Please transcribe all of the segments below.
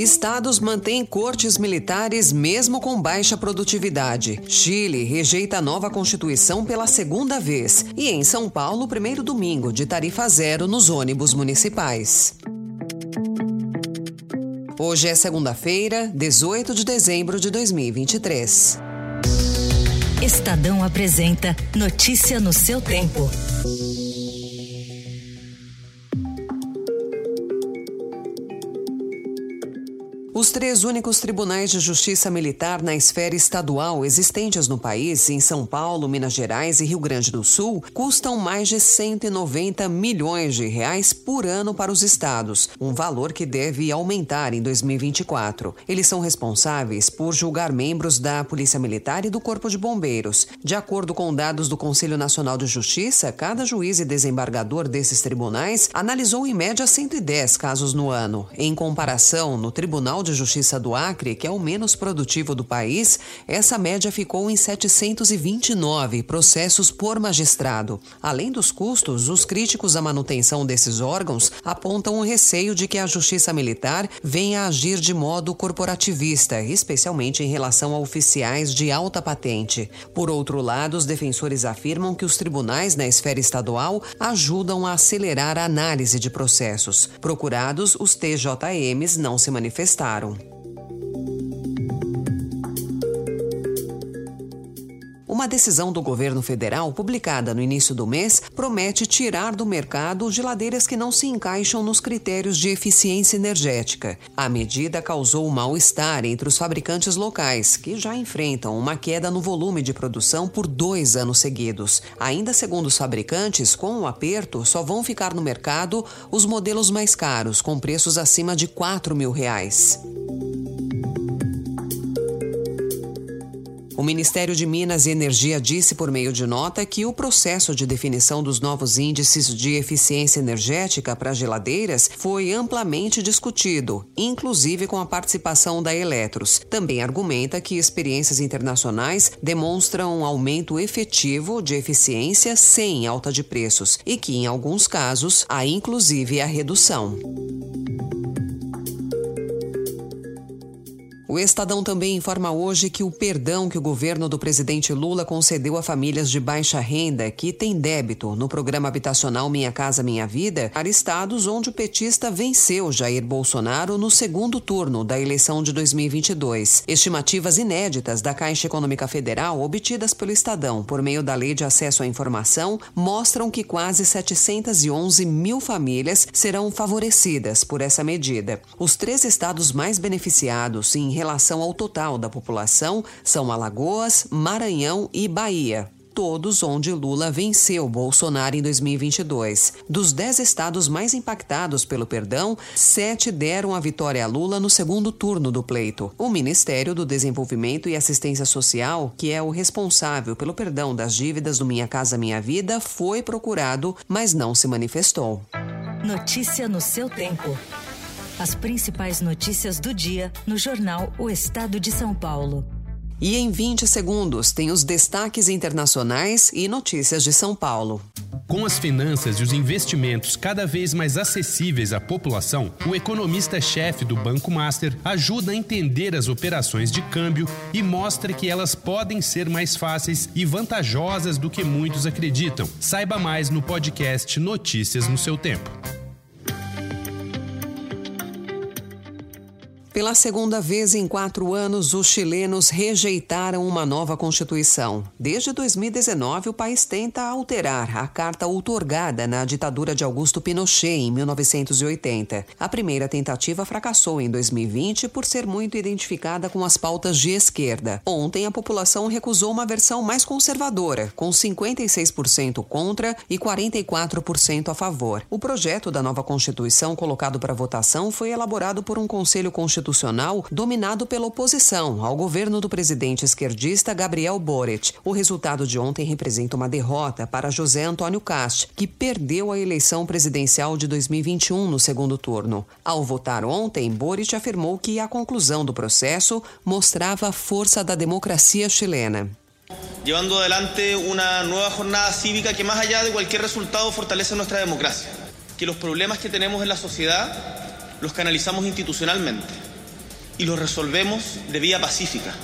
Estados mantêm cortes militares mesmo com baixa produtividade. Chile rejeita a nova Constituição pela segunda vez. E em São Paulo, primeiro domingo de tarifa zero nos ônibus municipais. Hoje é segunda-feira, 18 de dezembro de 2023. Estadão apresenta Notícia no seu tempo. Os três únicos tribunais de justiça militar na esfera estadual existentes no país, em São Paulo, Minas Gerais e Rio Grande do Sul, custam mais de 190 milhões de reais por ano para os estados, um valor que deve aumentar em 2024. Eles são responsáveis por julgar membros da Polícia Militar e do Corpo de Bombeiros. De acordo com dados do Conselho Nacional de Justiça, cada juiz e desembargador desses tribunais analisou em média 110 casos no ano. Em comparação, no Tribunal de Justiça do Acre, que é o menos produtivo do país, essa média ficou em 729 processos por magistrado. Além dos custos, os críticos à manutenção desses órgãos apontam o receio de que a Justiça Militar venha a agir de modo corporativista, especialmente em relação a oficiais de alta patente. Por outro lado, os defensores afirmam que os tribunais na esfera estadual ajudam a acelerar a análise de processos. Procurados, os TJMs não se manifestaram. Uma decisão do governo federal, publicada no início do mês, promete tirar do mercado geladeiras que não se encaixam nos critérios de eficiência energética. A medida causou mal-estar entre os fabricantes locais, que já enfrentam uma queda no volume de produção por dois anos seguidos. Ainda segundo os fabricantes, com o aperto, só vão ficar no mercado os modelos mais caros, com preços acima de 4 mil reais. O Ministério de Minas e Energia disse por meio de nota que o processo de definição dos novos índices de eficiência energética para geladeiras foi amplamente discutido, inclusive com a participação da Eletros. Também argumenta que experiências internacionais demonstram um aumento efetivo de eficiência sem alta de preços e que, em alguns casos, há inclusive a redução. O Estadão também informa hoje que o perdão que o governo do presidente Lula concedeu a famílias de baixa renda que têm débito no programa habitacional Minha Casa Minha Vida para estados onde o petista venceu Jair Bolsonaro no segundo turno da eleição de 2022. Estimativas inéditas da Caixa Econômica Federal obtidas pelo Estadão por meio da Lei de Acesso à Informação mostram que quase 711 mil famílias serão favorecidas por essa medida. Os três estados mais beneficiados em relação ao total da população são Alagoas, Maranhão e Bahia todos onde Lula venceu Bolsonaro em 2022. Dos dez estados mais impactados pelo perdão, sete deram a vitória a Lula no segundo turno do pleito. O Ministério do Desenvolvimento e Assistência Social, que é o responsável pelo perdão das dívidas do Minha Casa Minha Vida, foi procurado, mas não se manifestou. Notícia no seu tempo. As principais notícias do dia no jornal O Estado de São Paulo. E em 20 segundos tem os destaques internacionais e notícias de São Paulo. Com as finanças e os investimentos cada vez mais acessíveis à população, o economista-chefe do Banco Master ajuda a entender as operações de câmbio e mostra que elas podem ser mais fáceis e vantajosas do que muitos acreditam. Saiba mais no podcast Notícias no seu tempo. Pela segunda vez em quatro anos, os chilenos rejeitaram uma nova Constituição. Desde 2019, o país tenta alterar a carta outorgada na ditadura de Augusto Pinochet em 1980. A primeira tentativa fracassou em 2020 por ser muito identificada com as pautas de esquerda. Ontem, a população recusou uma versão mais conservadora, com 56% contra e 44% a favor. O projeto da nova Constituição colocado para votação foi elaborado por um conselho constitucional constitucional dominado pela oposição ao governo do presidente esquerdista Gabriel Boric. O resultado de ontem representa uma derrota para José Antônio Cast, que perdeu a eleição presidencial de 2021 no segundo turno. Ao votar ontem, Boric afirmou que a conclusão do processo mostrava a força da democracia chilena. llevando adelante una nueva jornada cívica que más allá de cualquier resultado fortalece nuestra democracia, que los problemas que tenemos en la sociedad los canalizamos institucionalmente y los resolvemos de vía pacífica.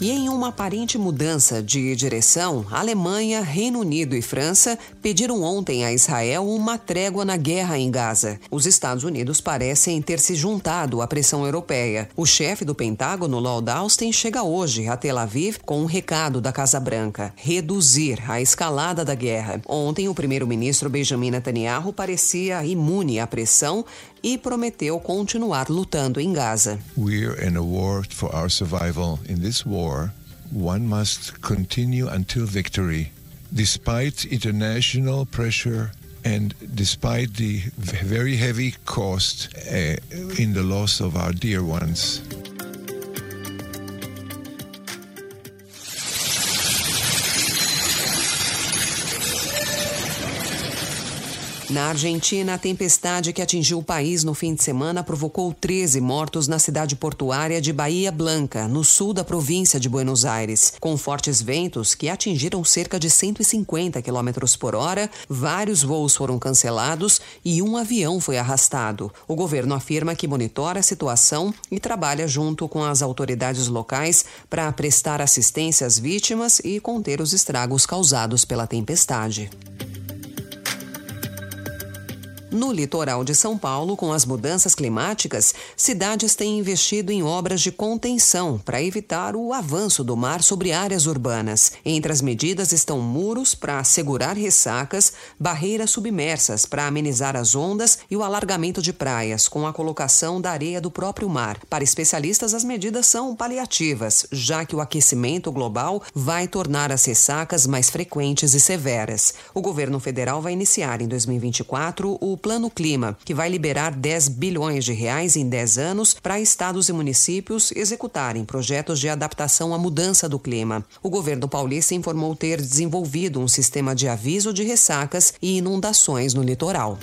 E em uma aparente mudança de direção, Alemanha, Reino Unido e França pediram ontem a Israel uma trégua na guerra em Gaza. Os Estados Unidos parecem ter se juntado à pressão europeia. O chefe do Pentágono, Lloyd Austin, chega hoje a Tel Aviv com um recado da Casa Branca: reduzir a escalada da guerra. Ontem, o primeiro-ministro Benjamin Netanyahu parecia imune à pressão e prometeu continuar lutando em Gaza. We're in a war for our survival. In this war, one must continue until victory, despite international pressure and despite the very heavy cost uh, in the loss of our dear ones. Na Argentina, a tempestade que atingiu o país no fim de semana provocou 13 mortos na cidade portuária de Bahia Blanca, no sul da província de Buenos Aires. Com fortes ventos que atingiram cerca de 150 km por hora, vários voos foram cancelados e um avião foi arrastado. O governo afirma que monitora a situação e trabalha junto com as autoridades locais para prestar assistência às vítimas e conter os estragos causados pela tempestade. No litoral de São Paulo, com as mudanças climáticas, cidades têm investido em obras de contenção para evitar o avanço do mar sobre áreas urbanas. Entre as medidas estão muros para segurar ressacas, barreiras submersas para amenizar as ondas e o alargamento de praias, com a colocação da areia do próprio mar. Para especialistas, as medidas são paliativas, já que o aquecimento global vai tornar as ressacas mais frequentes e severas. O governo federal vai iniciar em 2024 o Plano Clima, que vai liberar 10 bilhões de reais em 10 anos para estados e municípios executarem projetos de adaptação à mudança do clima. O governo paulista informou ter desenvolvido um sistema de aviso de ressacas e inundações no litoral.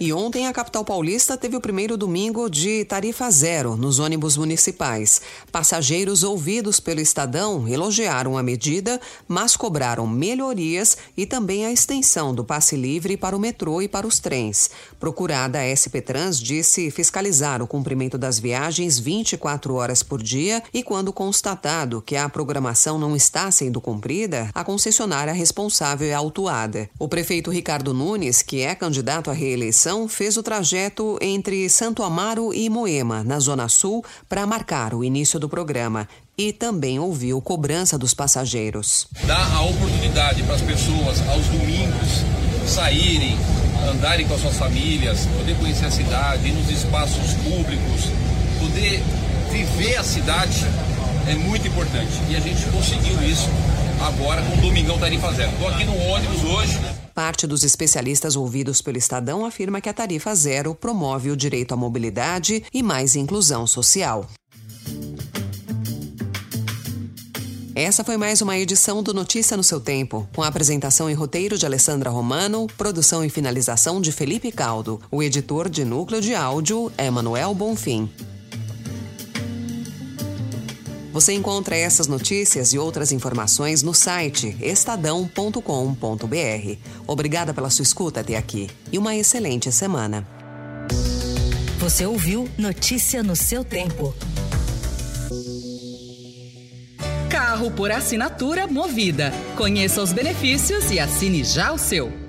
E ontem a capital paulista teve o primeiro domingo de tarifa zero nos ônibus municipais. Passageiros ouvidos pelo Estadão elogiaram a medida, mas cobraram melhorias e também a extensão do passe livre para o metrô e para os trens. Procurada, a SP Trans disse fiscalizar o cumprimento das viagens 24 horas por dia e, quando constatado que a programação não está sendo cumprida, a concessionária responsável é autuada. O prefeito Ricardo Nunes, que é candidato à reeleição, fez o trajeto entre Santo Amaro e Moema, na Zona Sul, para marcar o início do programa e também ouviu cobrança dos passageiros. Dá a oportunidade para as pessoas, aos domingos, saírem, andarem com as suas famílias, poder conhecer a cidade, ir nos espaços públicos, poder viver a cidade é muito importante. E a gente conseguiu isso agora com o Domingão Tarifa Zero. Estou aqui no ônibus hoje. Parte dos especialistas ouvidos pelo Estadão afirma que a tarifa zero promove o direito à mobilidade e mais inclusão social. Essa foi mais uma edição do Notícia no seu tempo, com apresentação e roteiro de Alessandra Romano, produção e finalização de Felipe Caldo. O editor de núcleo de áudio é Manuel Bonfim. Você encontra essas notícias e outras informações no site estadão.com.br. Obrigada pela sua escuta até aqui e uma excelente semana. Você ouviu Notícia no seu tempo. Carro por assinatura movida. Conheça os benefícios e assine já o seu.